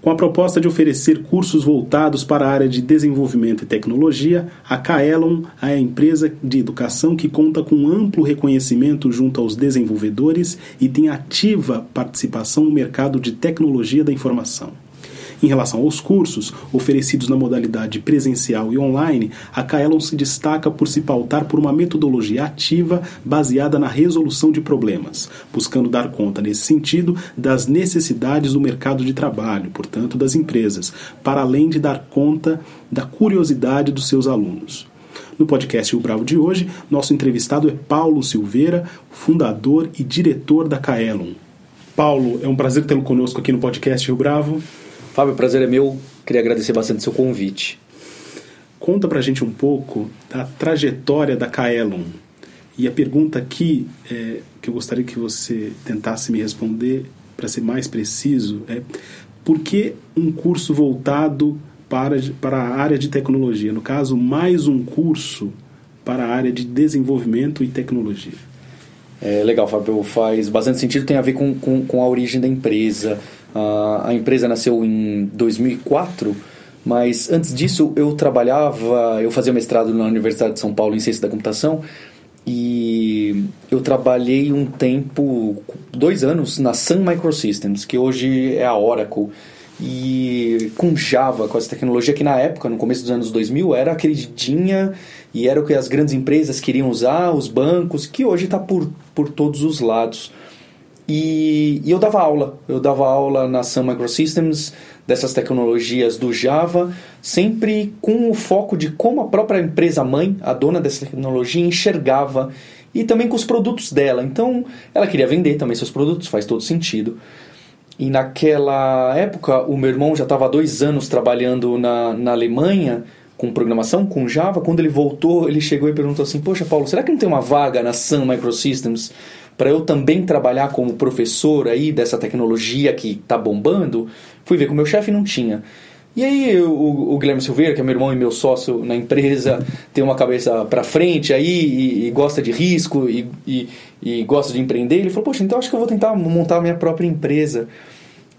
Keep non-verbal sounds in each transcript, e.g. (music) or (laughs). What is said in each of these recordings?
Com a proposta de oferecer cursos voltados para a área de desenvolvimento e tecnologia, a Kaelon é a empresa de educação que conta com amplo reconhecimento junto aos desenvolvedores e tem ativa participação no mercado de tecnologia da informação. Em relação aos cursos, oferecidos na modalidade presencial e online, a Kaelon se destaca por se pautar por uma metodologia ativa baseada na resolução de problemas, buscando dar conta, nesse sentido, das necessidades do mercado de trabalho, portanto, das empresas, para além de dar conta da curiosidade dos seus alunos. No podcast O Bravo de hoje, nosso entrevistado é Paulo Silveira, fundador e diretor da Kaelon. Paulo, é um prazer tê-lo conosco aqui no podcast Rio Bravo. Fábio, prazer é meu. Queria agradecer bastante seu convite. Conta pra gente um pouco da trajetória da Kaelon. E a pergunta aqui é, que eu gostaria que você tentasse me responder, para ser mais preciso, é por que um curso voltado para, para a área de tecnologia? No caso, mais um curso para a área de desenvolvimento e tecnologia. É, legal, Fábio. Faz bastante sentido, tem a ver com, com, com a origem da empresa. Uh, a empresa nasceu em 2004, mas antes disso eu trabalhava, eu fazia mestrado na Universidade de São Paulo em Ciência da Computação e eu trabalhei um tempo, dois anos, na Sun Microsystems, que hoje é a Oracle. E com Java, com essa tecnologia que na época, no começo dos anos 2000, era queridinha e era o que as grandes empresas queriam usar, os bancos, que hoje está por, por todos os lados. E, e, eu dava aula, eu dava aula na Sun Microsystems dessas tecnologias do Java, sempre com o foco de como a própria empresa mãe, a dona dessa tecnologia, enxergava e também com os produtos dela. Então, ela queria vender também seus produtos, faz todo sentido. E naquela época, o meu irmão já estava dois anos trabalhando na, na Alemanha com programação, com Java. Quando ele voltou, ele chegou e perguntou assim: Poxa, Paulo, será que não tem uma vaga na Sun Microsystems para eu também trabalhar como professor aí dessa tecnologia que está bombando, fui ver com o meu chefe não tinha. E aí o, o, Guilherme Silveira, que é meu irmão e meu sócio na empresa, (laughs) tem uma cabeça para frente aí e, e, gosta de risco e, e, e, gosta de empreender, ele falou, poxa, então acho que eu vou tentar montar a minha própria empresa.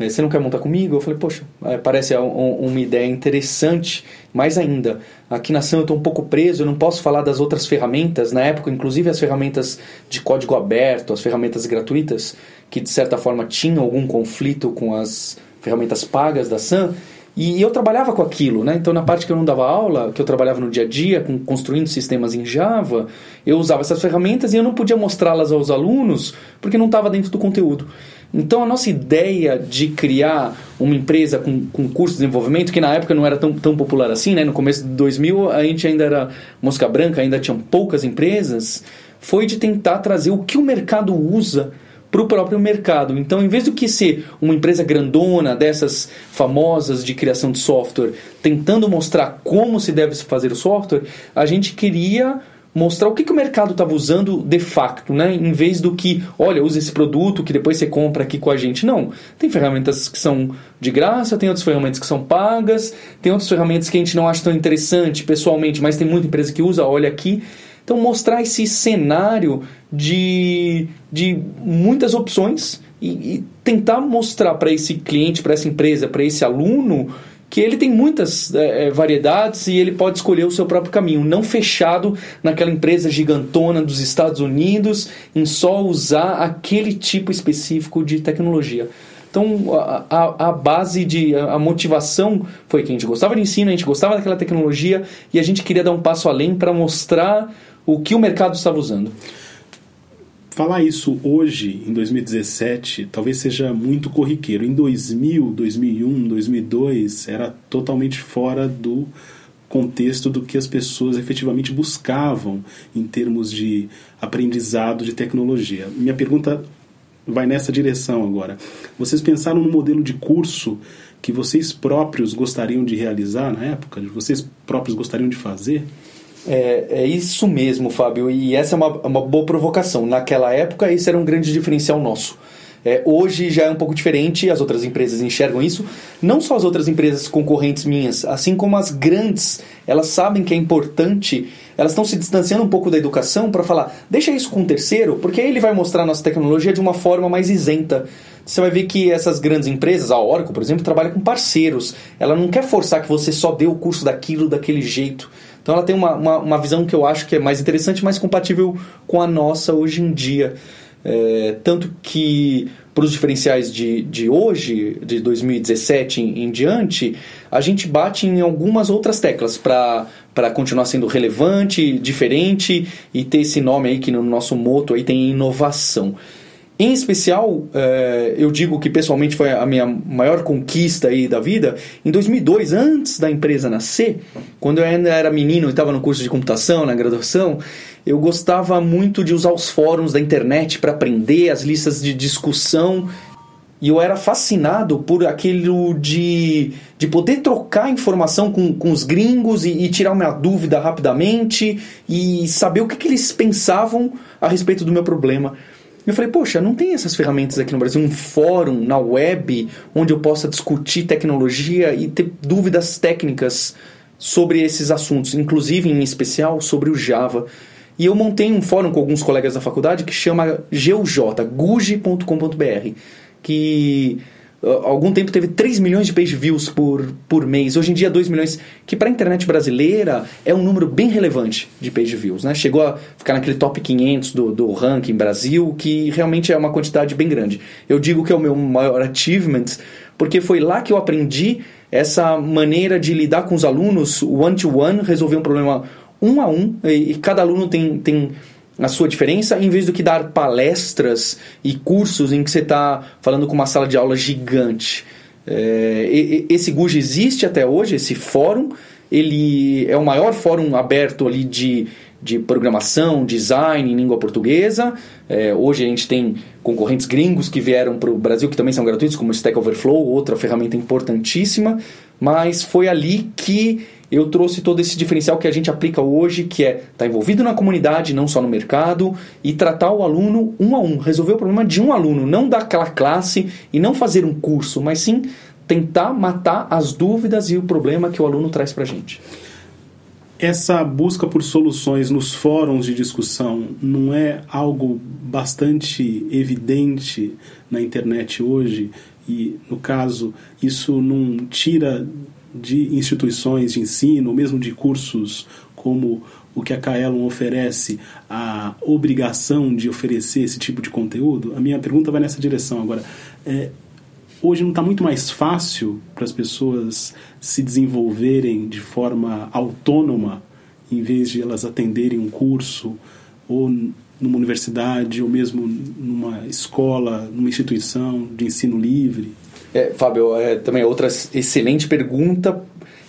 É, você não quer montar comigo? Eu falei, poxa, é, parece uma ideia interessante. Mais ainda, aqui na Sun eu estou um pouco preso, eu não posso falar das outras ferramentas. Na época, inclusive as ferramentas de código aberto, as ferramentas gratuitas, que de certa forma tinham algum conflito com as ferramentas pagas da Sun. E eu trabalhava com aquilo, né? Então, na parte que eu não dava aula, que eu trabalhava no dia a dia, com, construindo sistemas em Java, eu usava essas ferramentas e eu não podia mostrá-las aos alunos porque não estava dentro do conteúdo. Então a nossa ideia de criar uma empresa com, com curso de desenvolvimento, que na época não era tão, tão popular assim, né? no começo de 2000 a gente ainda era mosca branca, ainda tinham poucas empresas, foi de tentar trazer o que o mercado usa para o próprio mercado. Então, em vez do que ser uma empresa grandona, dessas famosas de criação de software, tentando mostrar como se deve fazer o software, a gente queria mostrar o que, que o mercado estava usando de facto, né? Em vez do que, olha, usa esse produto que depois você compra aqui com a gente. Não. Tem ferramentas que são de graça, tem outras ferramentas que são pagas, tem outras ferramentas que a gente não acha tão interessante pessoalmente, mas tem muita empresa que usa, olha aqui. Então, mostrar esse cenário de, de muitas opções e, e tentar mostrar para esse cliente, para essa empresa, para esse aluno que ele tem muitas é, é, variedades e ele pode escolher o seu próprio caminho, não fechado naquela empresa gigantona dos Estados Unidos em só usar aquele tipo específico de tecnologia. Então, a, a, a, base de. A motivação foi que a gente gostava de ensino, a gente gostava daquela tecnologia e a gente queria dar um passo além para mostrar o que o mercado estava usando falar isso hoje, em 2017, talvez seja muito corriqueiro. Em 2000, 2001, 2002, era totalmente fora do contexto do que as pessoas efetivamente buscavam em termos de aprendizado de tecnologia. Minha pergunta vai nessa direção agora. Vocês pensaram no modelo de curso que vocês próprios gostariam de realizar na época? Vocês próprios gostariam de fazer? É, é isso mesmo, Fábio. E essa é uma, uma boa provocação. Naquela época, esse era um grande diferencial nosso. É, hoje já é um pouco diferente, as outras empresas enxergam isso. Não só as outras empresas concorrentes minhas, assim como as grandes, elas sabem que é importante, elas estão se distanciando um pouco da educação para falar, deixa isso com um terceiro, porque aí ele vai mostrar a nossa tecnologia de uma forma mais isenta. Você vai ver que essas grandes empresas, a Oracle, por exemplo, trabalha com parceiros. Ela não quer forçar que você só dê o curso daquilo daquele jeito. Então ela tem uma, uma, uma visão que eu acho que é mais interessante, mais compatível com a nossa hoje em dia. É, tanto que para os diferenciais de, de hoje, de 2017 em, em, diante, a gente bate em algumas outras teclas para continuar sendo relevante, diferente e ter esse nome aí que no nosso moto aí tem inovação. Em especial, é, eu digo que pessoalmente foi a minha maior conquista aí da vida. Em 2002, antes da empresa nascer, quando eu ainda era menino e estava no curso de computação, na graduação, eu gostava muito de usar os fóruns da internet para aprender, as listas de discussão. E eu era fascinado por aquilo de, de poder trocar informação com, com os gringos e, e tirar uma dúvida rapidamente e saber o que, que eles pensavam a respeito do meu problema. Eu falei, poxa, não tem essas ferramentas aqui no Brasil, um fórum na web onde eu possa discutir tecnologia e ter dúvidas técnicas sobre esses assuntos, inclusive em especial sobre o Java. E eu montei um fórum com alguns colegas da faculdade que chama GUJ, guji.com.br, que algum tempo teve 3 milhões de page views por, por mês. Hoje em dia 2 milhões, que para a internet brasileira é um número bem relevante de page views. Né? Chegou a ficar naquele top 500 do, do ranking Brasil, que realmente é uma quantidade bem grande. Eu digo que é o meu maior achievement, porque foi lá que eu aprendi essa maneira de lidar com os alunos one-to-one, -one, resolver um problema um a um, e, e cada aluno tem, tem a sua diferença, em vez do que dar palestras e cursos em que você está falando com uma sala de aula gigante. É, esse GUJ existe até hoje, esse fórum, ele é o maior fórum aberto ali de, de programação, design em língua portuguesa. É, hoje a gente tem concorrentes gringos que vieram para o Brasil que também são gratuitos, como Stack Overflow, outra ferramenta importantíssima. Mas foi ali que eu trouxe todo esse diferencial que a gente aplica hoje, que é estar tá envolvido na comunidade, não só no mercado, e tratar o aluno um a um, resolver o problema de um aluno, não daquela classe e não fazer um curso, mas sim tentar matar as dúvidas e o problema que o aluno traz para a gente. Essa busca por soluções nos fóruns de discussão não é algo bastante evidente na internet hoje? E, no caso, isso não tira de instituições de ensino, mesmo de cursos como o que a Kaelon oferece, a obrigação de oferecer esse tipo de conteúdo? A minha pergunta vai nessa direção agora. É, hoje não está muito mais fácil para as pessoas se desenvolverem de forma autônoma, em vez de elas atenderem um curso ou numa universidade ou mesmo numa escola, numa instituição de ensino livre? É, Fábio, é, também outra excelente pergunta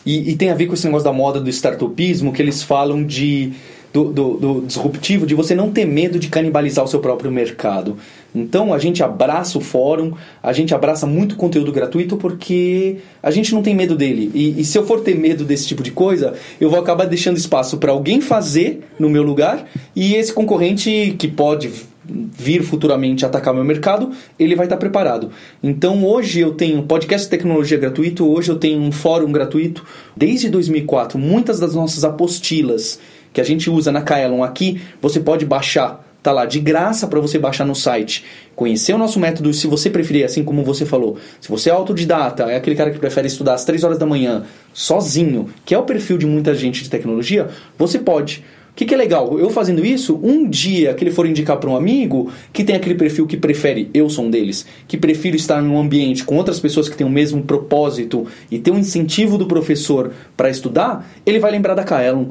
e, e, tem a ver com esse negócio da moda do startupismo que eles falam de do, do, do, disruptivo, de você não ter medo de canibalizar o seu próprio mercado. Então a gente abraça o fórum, a gente abraça muito conteúdo gratuito porque a gente não tem medo dele. E, e se eu for ter medo desse tipo de coisa, eu vou acabar deixando espaço para alguém fazer no meu lugar e esse concorrente que pode vir futuramente atacar meu mercado, ele vai estar preparado. Então hoje eu tenho podcast de tecnologia gratuito, hoje eu tenho um fórum gratuito. Desde 2004, muitas das nossas apostilas que a gente usa na Kaelon aqui, você pode baixar tá lá de graça para você baixar no site. Conhecer o nosso método, se você preferir, assim como você falou. Se você é autodidata, é aquele cara que prefere estudar às 3 horas da manhã, sozinho, que é o perfil de muita gente de tecnologia, você pode. O que, que, é legal? Eu fazendo isso, um dia que ele for indicar para um amigo que tem aquele perfil que prefere, eu sou um deles, que prefiro estar em um ambiente com outras pessoas que têm o mesmo propósito e ter um incentivo do professor para estudar, ele vai lembrar da Kaelon.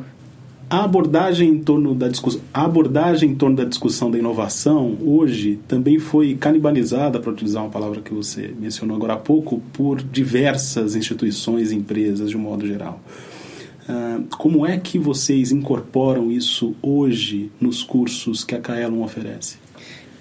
A abordagem em torno da discussão, a abordagem em torno da discussão da inovação hoje também foi canibalizada, para utilizar uma palavra que você mencionou agora há pouco, por diversas instituições e empresas de um modo geral. Ah, como é que vocês incorporam isso hoje nos cursos que a Kaelon oferece?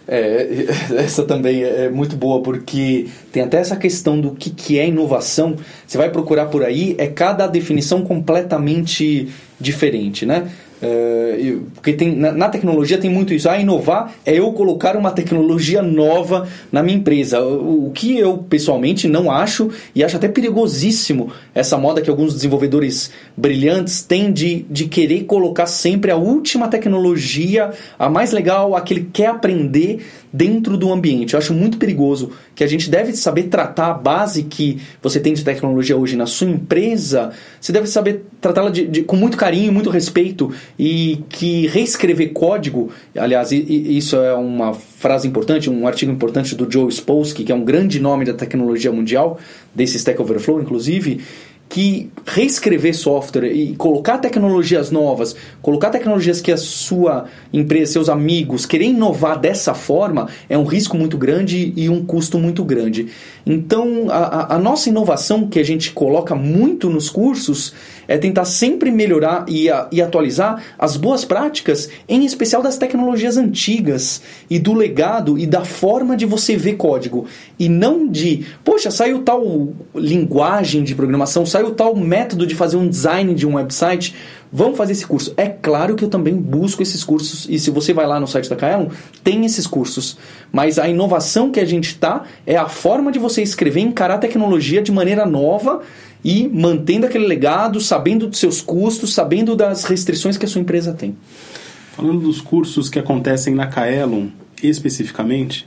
É, (laughs) essa também é muito boa, porque tem até essa questão do que, que é inovação. Você vai procurar por aí, é cada definição completamente diferente, né? É, porque tem, na, na, tecnologia tem muito isso. Ah, inovar é eu colocar uma tecnologia nova na minha empresa. O, o, que eu pessoalmente não acho e acho até perigosíssimo essa moda que alguns desenvolvedores brilhantes têm de, de querer colocar sempre a última tecnologia, a mais legal, a que ele quer aprender dentro do ambiente. Eu acho muito perigoso que a gente deve saber tratar a base que você tem de tecnologia hoje na sua empresa, você deve saber tratá-la de, de, com muito carinho, muito respeito e que reescrever código, aliás, isso é uma frase importante, um artigo importante do Joe Spolsky, que é um grande nome da tecnologia mundial, desse Stack Overflow, inclusive, que reescrever software e colocar tecnologias novas, colocar tecnologias que a sua empresa, seus amigos querem inovar dessa forma, é um risco muito grande e um custo muito grande. Então, a, a nossa inovação que a gente coloca muito nos cursos é tentar sempre melhorar e, a, e atualizar as boas práticas, em especial das tecnologias antigas e do legado e da forma de você ver código. E não de, poxa, saiu tal linguagem de programação, saiu tal método de fazer um design de um website. Vamos fazer esse curso. É claro que eu também busco esses cursos, e se você vai lá no site da Kaelon, tem esses cursos. Mas a inovação que a gente está é a forma de você escrever, encarar a tecnologia de maneira nova e mantendo aquele legado, sabendo dos seus custos, sabendo das restrições que a sua empresa tem. Falando dos cursos que acontecem na Kaelon especificamente,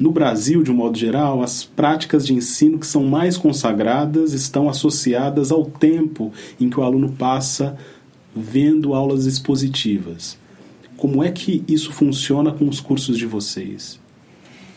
no Brasil, de um modo geral, as práticas de ensino que são mais consagradas estão associadas ao tempo em que o aluno passa vendo aulas expositivas. Como é que isso funciona com os cursos de vocês?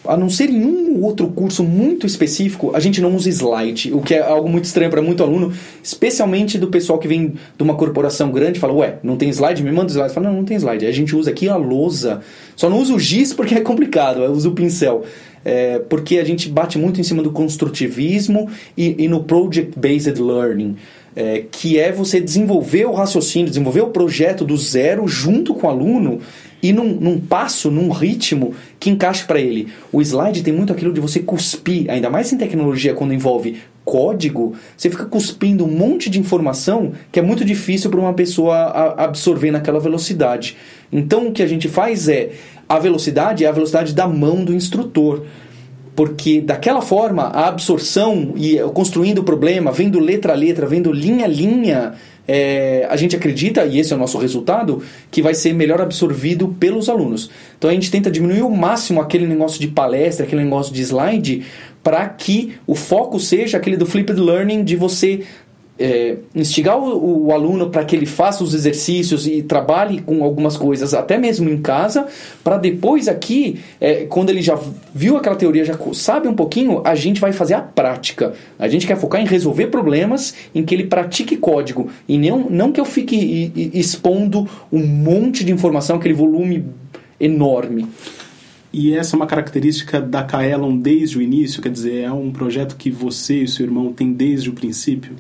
A não ser em um ou outro curso muito específico, a gente não usa slide, o que é algo muito estranho para muito aluno, especialmente do pessoal que vem de uma corporação grande fala, ué, não tem slide? Me manda slide. Fala, não, não tem slide. A gente usa aqui a lousa. Só não usa o giz porque é complicado, eu uso o pincel. É, porque a gente bate muito em cima do construtivismo e, e no project-based learning. É, que é você desenvolver o raciocínio, desenvolver o projeto do zero junto com o aluno e num, num passo, num ritmo que encaixe para ele. O slide tem muito aquilo de você cuspir, ainda mais em tecnologia quando envolve código, você fica cuspindo um monte de informação que é muito difícil para uma pessoa absorver naquela velocidade. Então o que a gente faz é a velocidade é a velocidade da mão do instrutor porque daquela forma a absorção e construindo o problema, vendo letra a letra, vendo linha a linha, é, a gente acredita, e esse é o nosso resultado, que vai ser melhor absorvido pelos alunos. Então a gente tenta diminuir ao máximo aquele negócio de palestra, aquele negócio de slide, para que o foco seja aquele do flipped learning, de você é, instigar o, o aluno para que ele faça os exercícios e trabalhe com algumas coisas, até mesmo em casa, para depois aqui, é, quando ele já viu aquela teoria, já sabe um pouquinho, a gente vai fazer a prática. A gente quer focar em resolver problemas, em que ele pratique código, e não, não que eu fique expondo um monte de informação, aquele volume enorme. E essa é uma característica da Kaelon desde o início, quer dizer, é um projeto que você e seu irmão têm desde o princípio?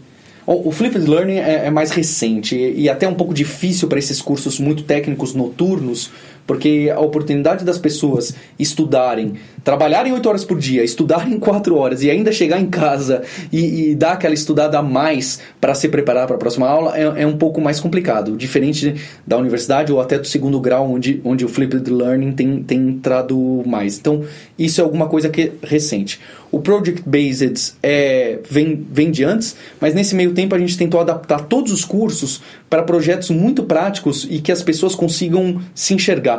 O Flipped Learning é, é mais recente e até um pouco difícil para esses cursos muito técnicos noturnos, porque a oportunidade das pessoas estudarem, trabalharem 8 horas por dia, estudarem 4 horas e ainda chegar em casa e, e dar aquela estudada a mais para se preparar para a próxima aula é, é, um pouco mais complicado, diferente da universidade ou até do segundo grau, onde, onde o Flipped Learning tem, tem entrado mais. Então, isso é alguma coisa que é recente. O Project Based é, vem, vem de antes, mas nesse meio tempo a gente tentou adaptar todos os cursos para projetos muito práticos e que as pessoas consigam se enxergar.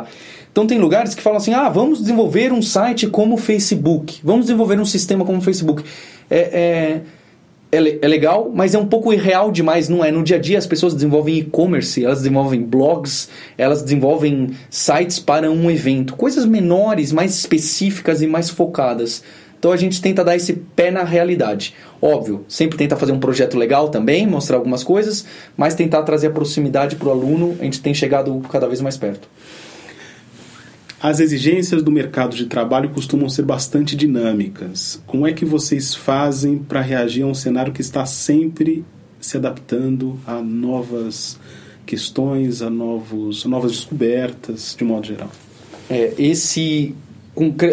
Então tem lugares que falam assim: ah, vamos desenvolver um site como o Facebook, vamos desenvolver um sistema como o Facebook. É, é, é, é, legal, mas é um pouco irreal demais, não é? No dia a dia as pessoas desenvolvem e-commerce, elas desenvolvem blogs, elas desenvolvem sites para um evento, coisas menores, mais específicas e mais focadas. Então a gente tenta dar esse pé na realidade. Óbvio, sempre tenta fazer um projeto legal também, mostrar algumas coisas, mas tentar trazer a proximidade para o aluno, a gente tem chegado cada vez mais perto. As exigências do mercado de trabalho costumam ser bastante dinâmicas. Como é que vocês fazem para reagir a um cenário que está sempre se adaptando a novas questões, a, novos, novas descobertas, de modo geral? É, esse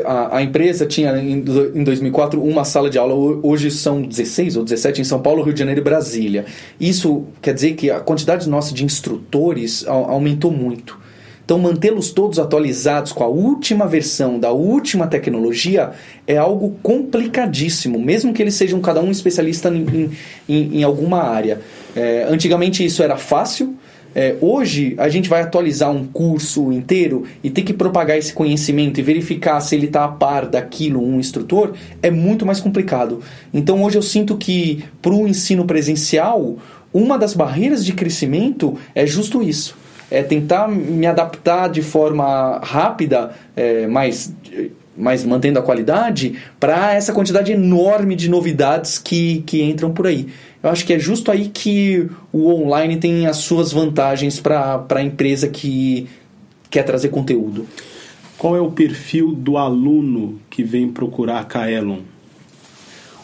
a, empresa tinha em 2004 uma sala de aula, hoje são 16 ou 17 em São Paulo, Rio de Janeiro e Brasília. Isso quer dizer que a quantidade nossa de instrutores aumentou muito. Então, mantê-los todos atualizados com a última versão da última tecnologia é algo complicadíssimo, mesmo que eles sejam cada um especialista em, em, em alguma área. É, antigamente isso era fácil, é, hoje a gente vai atualizar um curso inteiro e ter que propagar esse conhecimento e verificar se ele está a par daquilo, um instrutor, é muito mais complicado. Então hoje eu sinto que para o ensino presencial, uma das barreiras de crescimento é justo isso. É tentar me adaptar de forma rápida, é, mas, mas mantendo a qualidade, para essa quantidade enorme de novidades que, que entram por aí. Eu acho que é justo aí que o online tem as suas vantagens para a empresa que quer trazer conteúdo. Qual é o perfil do aluno que vem procurar a Kaelon?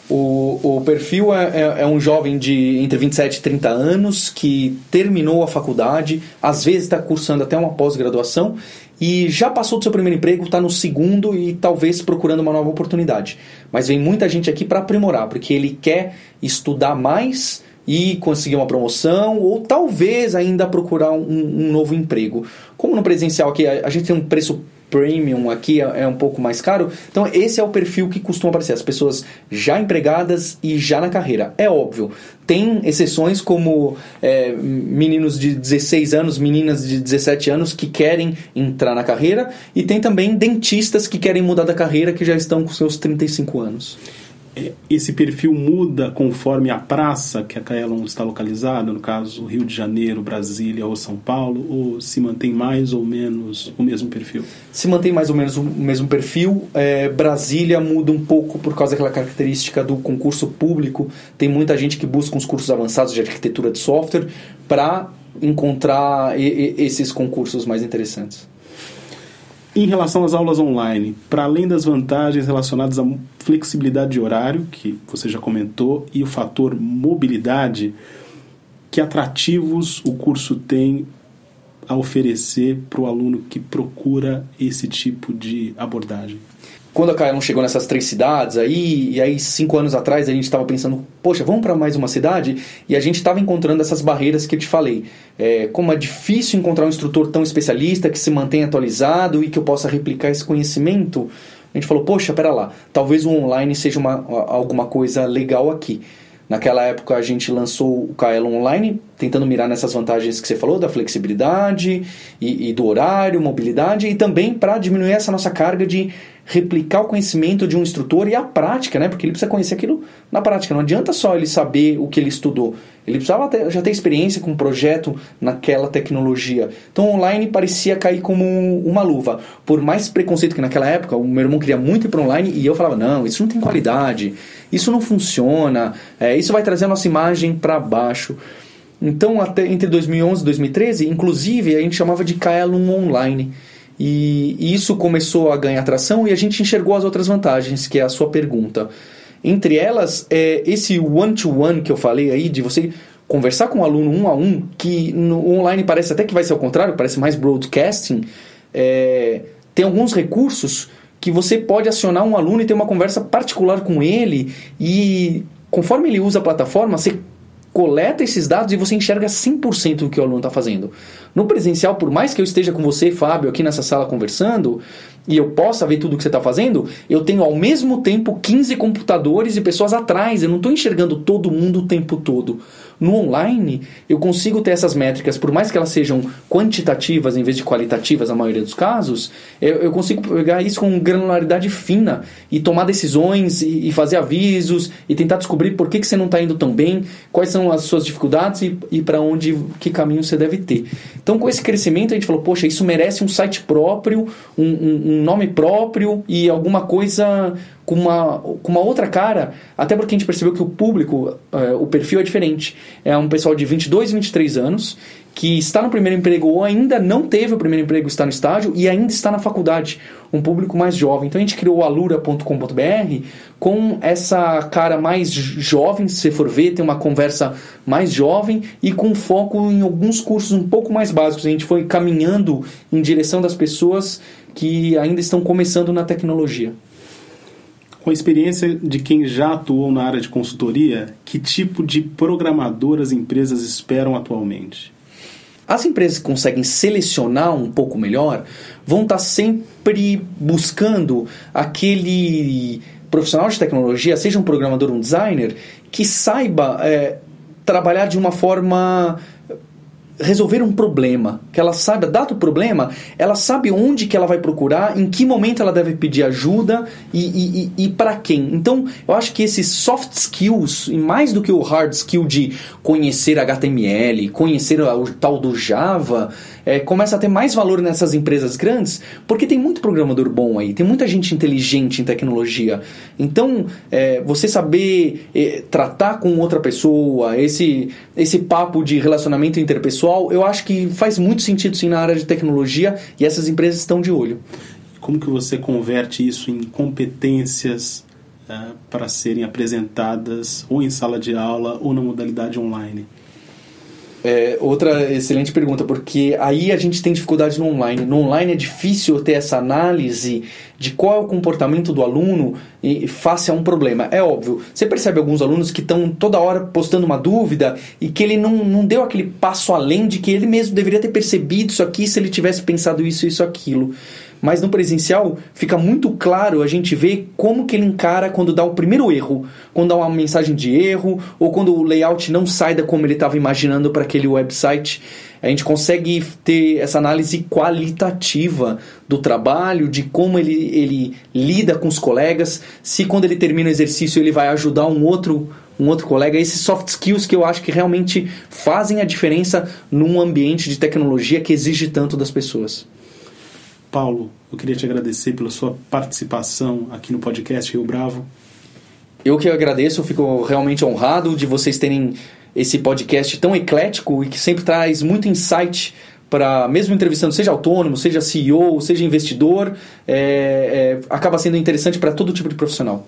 O, o perfil é, é, é, um jovem de entre 27 e 30 anos que terminou a faculdade, às vezes está cursando até uma pós-graduação e já passou do seu primeiro emprego, está no segundo e talvez procurando uma nova oportunidade. Mas vem muita gente aqui para aprimorar, porque ele quer estudar mais e conseguir uma promoção ou talvez ainda procurar um, um novo emprego. Como no presencial aqui a, a gente tem um preço premium aqui é, é, um pouco mais caro. Então, esse é o perfil que costuma aparecer: as pessoas já empregadas e já na carreira. É óbvio, tem exceções como é, meninos de 16 anos, meninas de 17 anos que querem entrar na carreira, e tem também dentistas que querem mudar da carreira que já estão com seus 35 anos. É, esse perfil muda conforme a praça que a Kaelon está localizada, no caso Rio de Janeiro, Brasília ou São Paulo, ou se mantém mais ou menos o mesmo perfil? Se mantém mais ou menos o mesmo perfil. É, Brasília muda um pouco por causa daquela característica do concurso público. Tem muita gente que busca uns cursos avançados de arquitetura de software para encontrar e, e, esses concursos mais interessantes. Em relação às aulas online, para além das vantagens relacionadas à flexibilidade de horário, que você já comentou, e o fator mobilidade, que atrativos o curso tem a oferecer para o aluno que procura esse tipo de abordagem? Quando a Kaelon chegou nessas três cidades aí, e aí cinco anos atrás a gente estava pensando, poxa, vamos para mais uma cidade? E a gente estava encontrando essas barreiras que eu te falei. É, como é difícil encontrar um instrutor tão especialista que se mantenha atualizado e que eu possa replicar esse conhecimento. A gente falou, poxa, pera lá, talvez o online seja uma, alguma coisa legal aqui. Naquela época a gente lançou o Kaelon Online, tentando mirar nessas vantagens que você falou, da flexibilidade e, e do horário, mobilidade, e também para diminuir essa nossa carga de replicar o conhecimento de um instrutor e a prática, né? Porque ele precisa conhecer aquilo na prática. Não adianta só ele saber o que ele estudou. Ele precisava ter, já ter experiência com um projeto naquela tecnologia. Então, online parecia cair como uma luva. Por mais preconceito que naquela época, o meu irmão queria muito ir para online e eu falava: não, isso não tem qualidade, isso não funciona, é, isso vai trazer a nossa imagem para baixo. Então, até entre 2011 e 2013, inclusive, a gente chamava de Kaelum Online. E, isso começou a ganhar atração e a gente enxergou as outras vantagens, que é a sua pergunta. Entre elas, é esse one-to-one -one que eu falei aí, de você conversar com o um aluno um a um, que no online parece até que vai ser ao contrário, parece mais broadcasting. É, tem alguns recursos que você pode acionar um aluno e ter uma conversa particular com ele e conforme ele usa a plataforma, você coleta esses dados e você enxerga 100% do que o aluno está fazendo. No presencial, por mais que eu esteja com você, Fábio, aqui nessa sala conversando, e eu possa ver tudo que você está fazendo, eu tenho ao mesmo tempo 15 computadores e pessoas atrás. Eu não estou enxergando todo mundo o tempo todo. No online, eu consigo ter essas métricas, por mais que elas sejam quantitativas em vez de qualitativas na maioria dos casos, eu, eu consigo pegar isso com granularidade fina e tomar decisões e, e fazer avisos e tentar descobrir por que, que você não está indo tão bem, quais são as suas dificuldades e, e para onde, que caminho você deve ter. Então, com esse crescimento, a gente falou, poxa, isso merece um site próprio, um, um, nome próprio e alguma coisa com uma, com uma outra cara, até porque a gente percebeu que o público, é, o perfil é diferente. É um pessoal de 22, 23 anos que está no primeiro emprego ou ainda não teve o primeiro emprego, está no estágio e ainda está na faculdade, um público mais jovem. Então a gente criou o alura.com.br com essa cara mais jovem, se você for ver, tem uma conversa mais jovem e com foco em alguns cursos um pouco mais básicos. A gente foi caminhando em direção das pessoas que ainda estão começando na tecnologia. Com a experiência de quem já atuou na área de consultoria, que tipo de programador as empresas esperam atualmente? As empresas que conseguem selecionar um pouco melhor vão estar sempre buscando aquele profissional de tecnologia, seja um programador, um designer, que saiba é, trabalhar de uma forma resolver um problema, que ela saiba, dado o problema, ela sabe onde que ela vai procurar, em que momento ela deve pedir ajuda e, e, e para quem. Então, eu acho que esses soft skills, e mais do que o hard skill de conhecer HTML, conhecer o tal do Java, é, começa a ter mais valor nessas empresas grandes, porque tem muito programador bom aí, tem muita gente inteligente em tecnologia. Então, é, você saber é, tratar com outra pessoa, esse, esse papo de relacionamento interpessoal, eu acho que faz muito sentido sim na área de tecnologia e essas empresas estão de olho. Como que você converte isso em competências uh, para serem apresentadas ou em sala de aula ou na modalidade online? É, outra excelente pergunta, porque aí a gente tem dificuldade no online. No online é difícil ter essa análise de qual é o comportamento do aluno face a um problema. É óbvio, você percebe alguns alunos que estão toda hora postando uma dúvida e que ele não, não deu aquele passo além de que ele mesmo deveria ter percebido isso aqui se ele tivesse pensado isso, isso, aquilo. Mas no presencial fica muito claro a gente ver como que ele encara quando dá o primeiro erro, quando dá uma mensagem de erro ou quando o layout não sai da como ele estava imaginando para aquele website. A gente consegue ter essa análise qualitativa do trabalho, de como ele, ele lida com os colegas, se quando ele termina o exercício ele vai ajudar um outro um outro colega, esses soft skills que eu acho que realmente fazem a diferença num ambiente de tecnologia que exige tanto das pessoas. Paulo, eu queria te agradecer pela sua participação aqui no podcast Rio Bravo. Eu que agradeço, fico realmente honrado de vocês terem esse podcast tão eclético e que sempre traz muito insight para, mesmo entrevistando, seja autônomo, seja CEO, seja investidor, é, é, acaba sendo interessante para todo tipo de profissional.